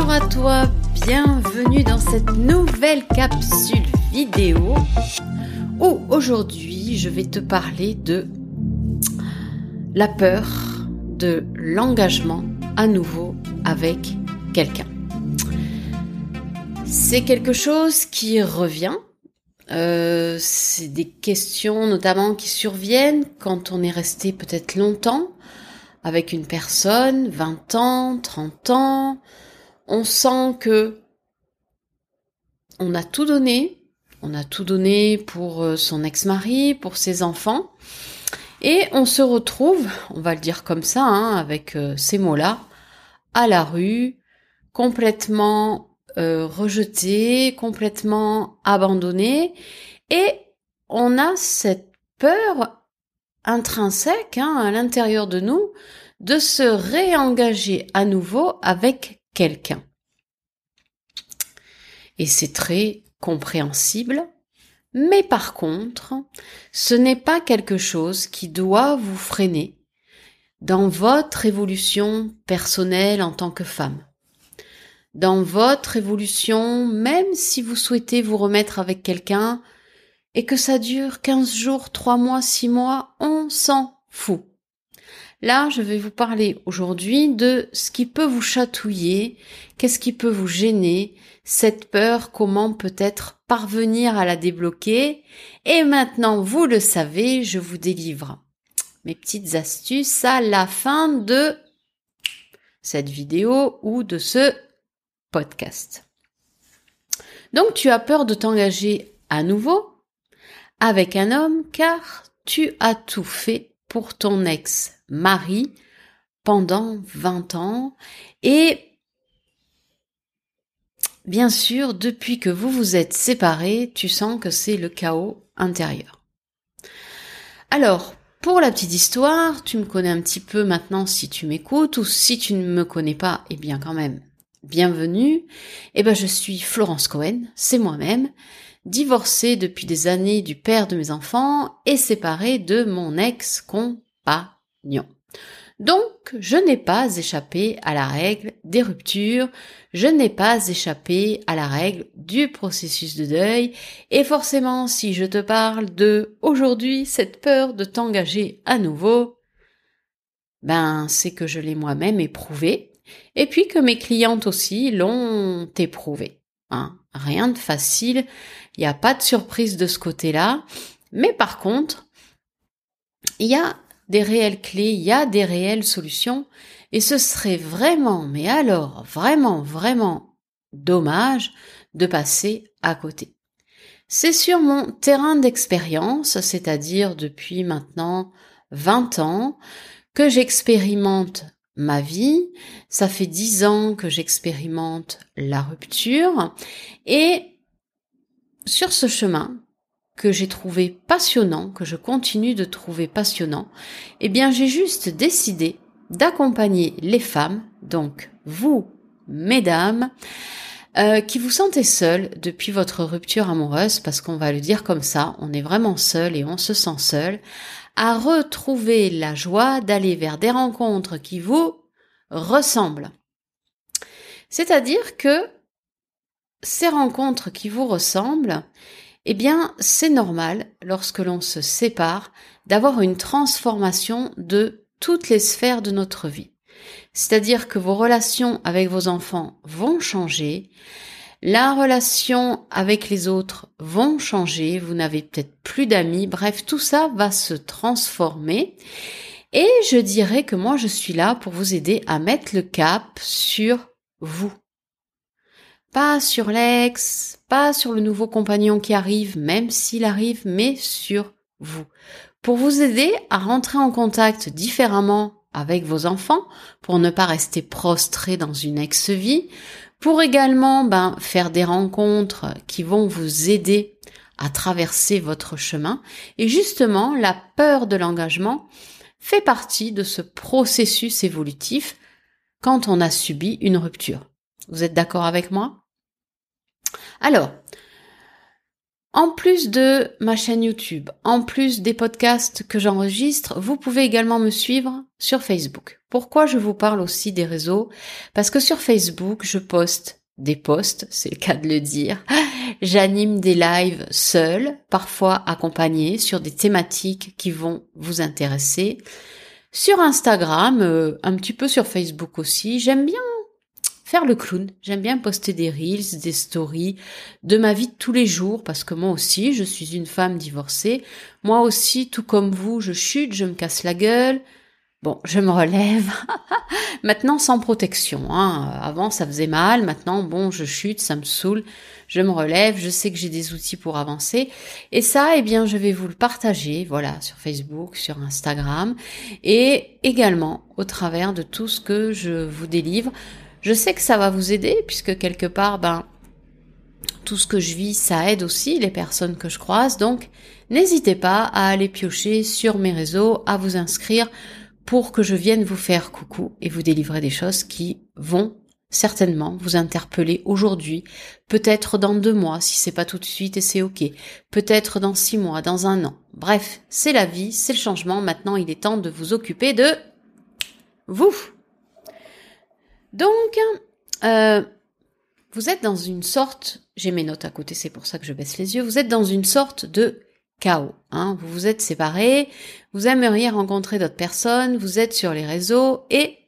à toi, bienvenue dans cette nouvelle capsule vidéo où aujourd'hui je vais te parler de la peur de l'engagement à nouveau avec quelqu'un. C'est quelque chose qui revient. Euh, c'est des questions notamment qui surviennent quand on est resté peut-être longtemps avec une personne, 20 ans, 30 ans, on sent que on a tout donné, on a tout donné pour euh, son ex-mari, pour ses enfants, et on se retrouve, on va le dire comme ça, hein, avec euh, ces mots-là, à la rue, complètement euh, rejeté, complètement abandonné, et on a cette peur intrinsèque hein, à l'intérieur de nous de se réengager à nouveau avec quelqu'un. Et c'est très compréhensible, mais par contre, ce n'est pas quelque chose qui doit vous freiner dans votre évolution personnelle en tant que femme. Dans votre évolution, même si vous souhaitez vous remettre avec quelqu'un et que ça dure 15 jours, 3 mois, 6 mois, on s'en fout. Là, je vais vous parler aujourd'hui de ce qui peut vous chatouiller, qu'est-ce qui peut vous gêner, cette peur, comment peut-être parvenir à la débloquer. Et maintenant, vous le savez, je vous délivre mes petites astuces à la fin de cette vidéo ou de ce podcast. Donc, tu as peur de t'engager à nouveau avec un homme car tu as tout fait pour ton ex-mari pendant 20 ans et bien sûr, depuis que vous vous êtes séparés, tu sens que c'est le chaos intérieur. Alors, pour la petite histoire, tu me connais un petit peu maintenant si tu m'écoutes ou si tu ne me connais pas, eh bien quand même, bienvenue. Eh ben, je suis Florence Cohen, c'est moi-même divorcée depuis des années du père de mes enfants et séparée de mon ex-compagnon. Donc, je n'ai pas échappé à la règle des ruptures, je n'ai pas échappé à la règle du processus de deuil, et forcément, si je te parle de aujourd'hui cette peur de t'engager à nouveau, ben, c'est que je l'ai moi-même éprouvé, et puis que mes clientes aussi l'ont éprouvé. Hein. Rien de facile, il n'y a pas de surprise de ce côté-là. Mais par contre, il y a des réelles clés, il y a des réelles solutions. Et ce serait vraiment, mais alors vraiment, vraiment dommage de passer à côté. C'est sur mon terrain d'expérience, c'est-à-dire depuis maintenant 20 ans, que j'expérimente ma vie. Ça fait 10 ans que j'expérimente la rupture. Et sur ce chemin que j'ai trouvé passionnant, que je continue de trouver passionnant, eh bien j'ai juste décidé d'accompagner les femmes, donc vous, mesdames, euh, qui vous sentez seules depuis votre rupture amoureuse, parce qu'on va le dire comme ça, on est vraiment seul et on se sent seul, à retrouver la joie d'aller vers des rencontres qui vous ressemblent. C'est-à-dire que ces rencontres qui vous ressemblent, eh bien, c'est normal, lorsque l'on se sépare, d'avoir une transformation de toutes les sphères de notre vie. C'est-à-dire que vos relations avec vos enfants vont changer, la relation avec les autres vont changer, vous n'avez peut-être plus d'amis, bref, tout ça va se transformer. Et je dirais que moi, je suis là pour vous aider à mettre le cap sur vous. Pas sur l'ex, pas sur le nouveau compagnon qui arrive, même s'il arrive, mais sur vous. Pour vous aider à rentrer en contact différemment avec vos enfants, pour ne pas rester prostré dans une ex-vie, pour également ben, faire des rencontres qui vont vous aider à traverser votre chemin. Et justement, la peur de l'engagement fait partie de ce processus évolutif quand on a subi une rupture. Vous êtes d'accord avec moi? Alors, En plus de ma chaîne YouTube, en plus des podcasts que j'enregistre, vous pouvez également me suivre sur Facebook. Pourquoi je vous parle aussi des réseaux? Parce que sur Facebook, je poste des posts, c'est le cas de le dire. J'anime des lives seuls, parfois accompagnés sur des thématiques qui vont vous intéresser. Sur Instagram, euh, un petit peu sur Facebook aussi. J'aime bien faire le clown. J'aime bien poster des reels, des stories de ma vie de tous les jours parce que moi aussi, je suis une femme divorcée. Moi aussi, tout comme vous, je chute, je me casse la gueule. Bon, je me relève. maintenant, sans protection. Hein. Avant, ça faisait mal. Maintenant, bon, je chute, ça me saoule. Je me relève. Je sais que j'ai des outils pour avancer. Et ça, eh bien, je vais vous le partager, voilà, sur Facebook, sur Instagram, et également au travers de tout ce que je vous délivre. Je sais que ça va vous aider puisque quelque part, ben, tout ce que je vis, ça aide aussi les personnes que je croise. Donc, n'hésitez pas à aller piocher sur mes réseaux, à vous inscrire pour que je vienne vous faire coucou et vous délivrer des choses qui vont certainement vous interpeller aujourd'hui, peut-être dans deux mois si c'est pas tout de suite et c'est ok, peut-être dans six mois, dans un an. Bref, c'est la vie, c'est le changement. Maintenant, il est temps de vous occuper de vous. Donc, euh, vous êtes dans une sorte, j'ai mes notes à côté, c'est pour ça que je baisse les yeux, vous êtes dans une sorte de chaos. Hein. Vous vous êtes séparés, vous aimeriez rencontrer d'autres personnes, vous êtes sur les réseaux et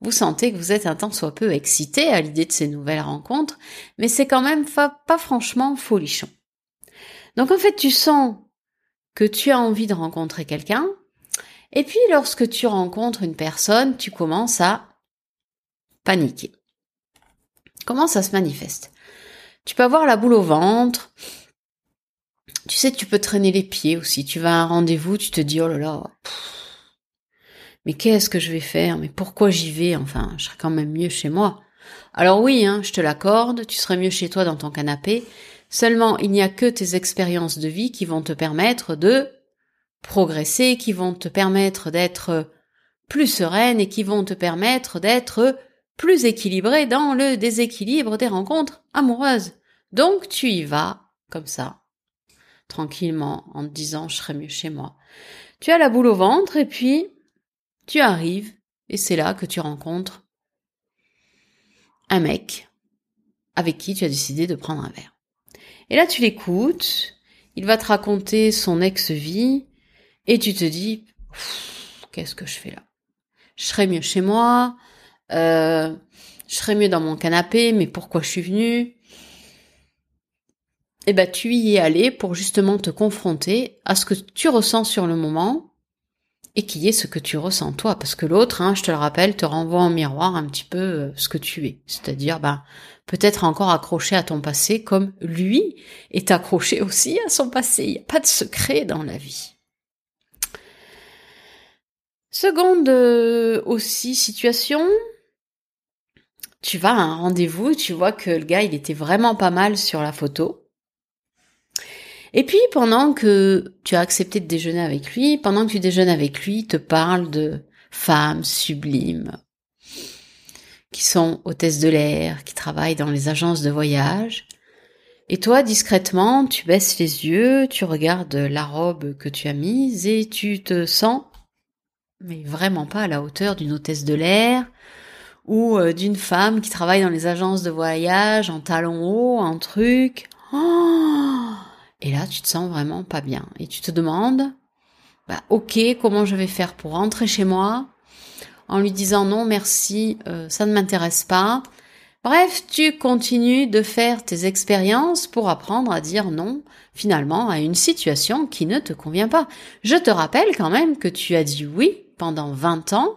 vous sentez que vous êtes un tant soit peu excité à l'idée de ces nouvelles rencontres, mais c'est quand même pas franchement folichon. Donc en fait, tu sens que tu as envie de rencontrer quelqu'un, et puis lorsque tu rencontres une personne, tu commences à paniquer. Comment ça se manifeste? Tu peux avoir la boule au ventre. Tu sais, tu peux traîner les pieds aussi. Tu vas à un rendez-vous, tu te dis, oh là là, mais qu'est-ce que je vais faire? Mais pourquoi j'y vais? Enfin, je serais quand même mieux chez moi. Alors oui, hein, je te l'accorde, tu serais mieux chez toi dans ton canapé. Seulement, il n'y a que tes expériences de vie qui vont te permettre de progresser, qui vont te permettre d'être plus sereine et qui vont te permettre d'être plus équilibré dans le déséquilibre des rencontres amoureuses. Donc tu y vas comme ça, tranquillement, en te disant je serai mieux chez moi. Tu as la boule au ventre et puis tu arrives et c'est là que tu rencontres un mec avec qui tu as décidé de prendre un verre. Et là tu l'écoutes, il va te raconter son ex-vie et tu te dis qu'est-ce que je fais là? Je serais mieux chez moi, euh, je serais mieux dans mon canapé, mais pourquoi je suis venue? Eh ben, tu y es allé pour justement te confronter à ce que tu ressens sur le moment et qui est ce que tu ressens toi, parce que l'autre, hein, je te le rappelle, te renvoie en miroir un petit peu euh, ce que tu es, c'est-à-dire, ben, peut-être encore accroché à ton passé comme lui est accroché aussi à son passé. Il n'y a pas de secret dans la vie. Seconde euh, aussi situation, tu vas à un rendez-vous, tu vois que le gars, il était vraiment pas mal sur la photo. Et puis, pendant que tu as accepté de déjeuner avec lui, pendant que tu déjeunes avec lui, il te parle de femmes sublimes qui sont hôtesses de l'air, qui travaillent dans les agences de voyage. Et toi, discrètement, tu baisses les yeux, tu regardes la robe que tu as mise et tu te sens, mais vraiment pas à la hauteur d'une hôtesse de l'air, ou euh, d'une femme qui travaille dans les agences de voyage en talons hauts, un truc. Oh et là, tu te sens vraiment pas bien. Et tu te demandes, bah, ok, comment je vais faire pour rentrer chez moi en lui disant non, merci, euh, ça ne m'intéresse pas. Bref, tu continues de faire tes expériences pour apprendre à dire non, finalement, à une situation qui ne te convient pas. Je te rappelle quand même que tu as dit oui pendant 20 ans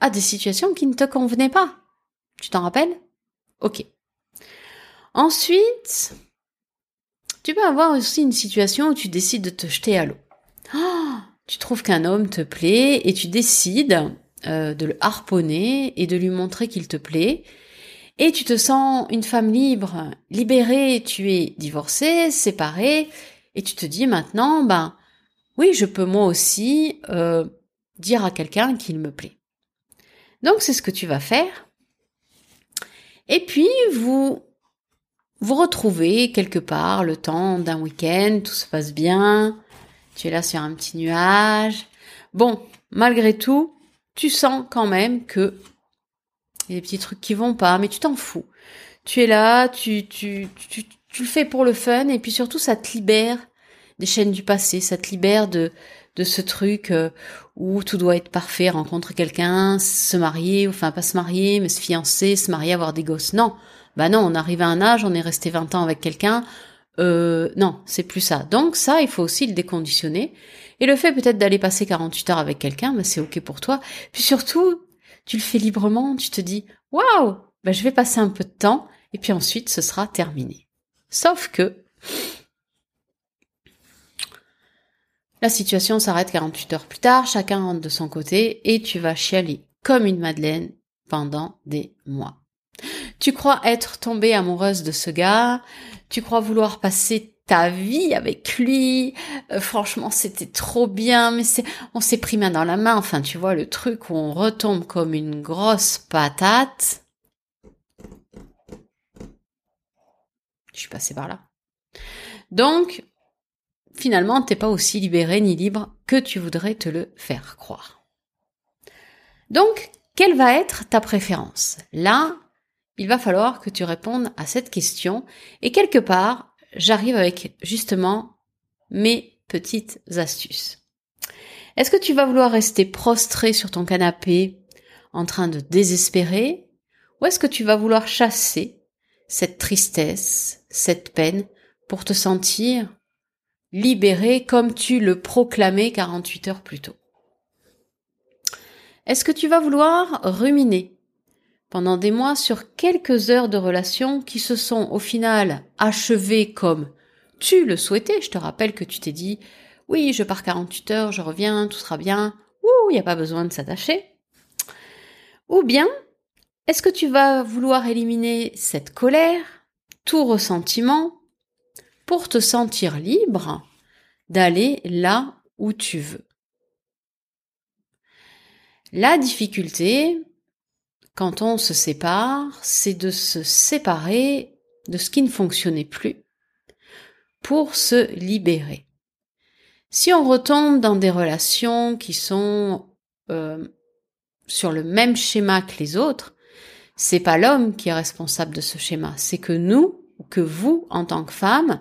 à des situations qui ne te convenaient pas. Tu t'en rappelles? Ok. Ensuite, tu peux avoir aussi une situation où tu décides de te jeter à l'eau. Oh, tu trouves qu'un homme te plaît et tu décides euh, de le harponner et de lui montrer qu'il te plaît. Et tu te sens une femme libre, libérée, tu es divorcée, séparée, et tu te dis maintenant, ben oui, je peux moi aussi euh, dire à quelqu'un qu'il me plaît. Donc c'est ce que tu vas faire. Et puis vous vous retrouvez quelque part le temps d'un week-end, tout se passe bien, tu es là sur un petit nuage. Bon, malgré tout, tu sens quand même que il petits trucs qui vont pas, mais tu t'en fous. Tu es là, tu, tu, tu le fais pour le fun, et puis surtout, ça te libère des chaînes du passé, ça te libère de, de ce truc euh, où tout doit être parfait, rencontrer quelqu'un, se marier, enfin pas se marier, mais se fiancer, se marier, avoir des gosses. Non, bah non, on arrive à un âge, on est resté 20 ans avec quelqu'un, euh, non, c'est plus ça. Donc ça, il faut aussi le déconditionner. Et le fait peut-être d'aller passer 48 heures avec quelqu'un, bah, c'est ok pour toi. Puis surtout, tu le fais librement, tu te dis, waouh, bah, je vais passer un peu de temps, et puis ensuite ce sera terminé. Sauf que la situation s'arrête 48 heures plus tard, chacun rentre de son côté, et tu vas chialer comme une madeleine pendant des mois. Tu crois être tombée amoureuse de ce gars, tu crois vouloir passer ta vie avec lui. Euh, franchement, c'était trop bien, mais c'est, on s'est pris main dans la main. Enfin, tu vois, le truc où on retombe comme une grosse patate. Je suis passée par là. Donc, finalement, t'es pas aussi libéré ni libre que tu voudrais te le faire croire. Donc, quelle va être ta préférence? Là, il va falloir que tu répondes à cette question et quelque part, j'arrive avec justement mes petites astuces. Est-ce que tu vas vouloir rester prostré sur ton canapé en train de désespérer? Ou est-ce que tu vas vouloir chasser cette tristesse, cette peine pour te sentir libéré comme tu le proclamais 48 heures plus tôt Est-ce que tu vas vouloir ruminer pendant des mois sur quelques heures de relation qui se sont au final achevées comme tu le souhaitais? Je te rappelle que tu t'es dit oui, je pars 48 heures, je reviens, tout sera bien. Ouh, il n'y a pas besoin de s'attacher. Ou bien, est-ce que tu vas vouloir éliminer cette colère, tout ressentiment, pour te sentir libre d'aller là où tu veux La difficulté, quand on se sépare, c'est de se séparer de ce qui ne fonctionnait plus pour se libérer. Si on retombe dans des relations qui sont euh, sur le même schéma que les autres, c'est pas l'homme qui est responsable de ce schéma, c'est que nous, que vous, en tant que femme,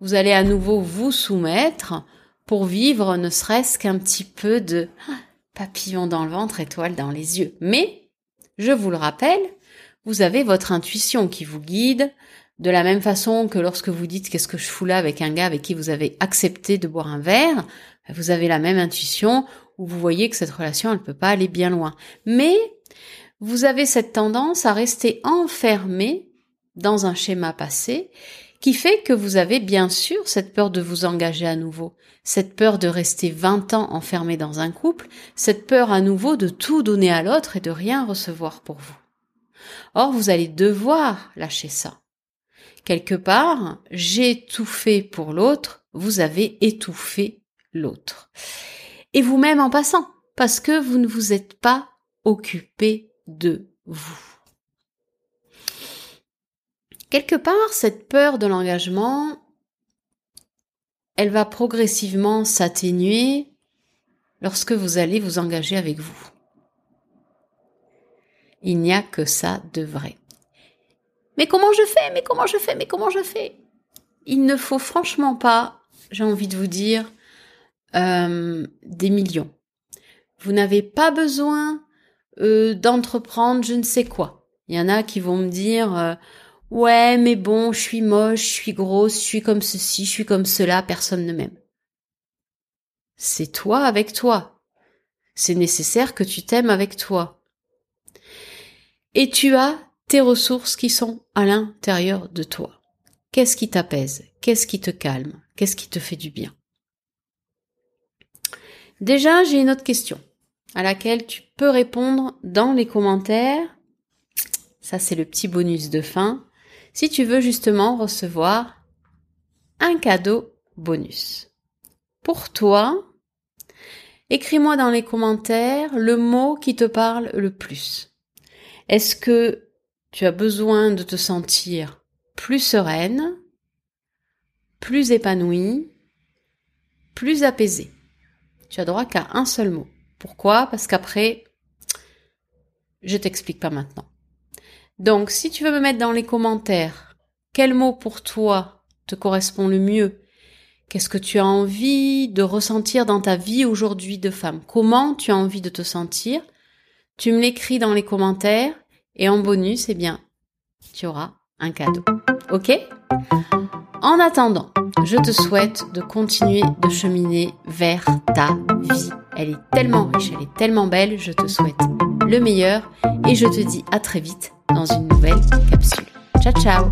vous allez à nouveau vous soumettre pour vivre ne serait-ce qu'un petit peu de papillon dans le ventre, étoile dans les yeux. Mais je vous le rappelle, vous avez votre intuition qui vous guide, de la même façon que lorsque vous dites qu'est-ce que je fous là avec un gars avec qui vous avez accepté de boire un verre, vous avez la même intuition où vous voyez que cette relation elle peut pas aller bien loin. Mais vous avez cette tendance à rester enfermé dans un schéma passé qui fait que vous avez bien sûr cette peur de vous engager à nouveau, cette peur de rester 20 ans enfermé dans un couple, cette peur à nouveau de tout donner à l'autre et de rien recevoir pour vous. Or, vous allez devoir lâcher ça. Quelque part, j'ai tout fait pour l'autre, vous avez étouffé l'autre. Et vous-même en passant, parce que vous ne vous êtes pas occupé de vous. Quelque part, cette peur de l'engagement, elle va progressivement s'atténuer lorsque vous allez vous engager avec vous. Il n'y a que ça de vrai. Mais comment je fais? Mais comment je fais? Mais comment je fais? Il ne faut franchement pas, j'ai envie de vous dire, euh, des millions. Vous n'avez pas besoin euh, d'entreprendre je ne sais quoi. Il y en a qui vont me dire euh, Ouais, mais bon, je suis moche, je suis grosse, je suis comme ceci, je suis comme cela, personne ne m'aime. C'est toi avec toi. C'est nécessaire que tu t'aimes avec toi. Et tu as tes ressources qui sont à l'intérieur de toi. Qu'est-ce qui t'apaise? Qu'est-ce qui te calme? Qu'est-ce qui te fait du bien? Déjà, j'ai une autre question à laquelle tu peux répondre dans les commentaires. Ça, c'est le petit bonus de fin si tu veux justement recevoir un cadeau bonus. Pour toi, écris-moi dans les commentaires le mot qui te parle le plus. Est-ce que tu as besoin de te sentir plus sereine, plus épanouie, plus apaisée? Tu as droit qu'à un seul mot. Pourquoi? Parce qu'après, je t'explique pas maintenant. Donc, si tu veux me mettre dans les commentaires quel mot pour toi te correspond le mieux, qu'est-ce que tu as envie de ressentir dans ta vie aujourd'hui de femme, comment tu as envie de te sentir, tu me l'écris dans les commentaires et en bonus, eh bien, tu auras un cadeau. Ok? En attendant, je te souhaite de continuer de cheminer vers ta vie. Elle est tellement riche, elle est tellement belle, je te souhaite le meilleur et je te dis à très vite dans une nouvelle capsule. Ciao ciao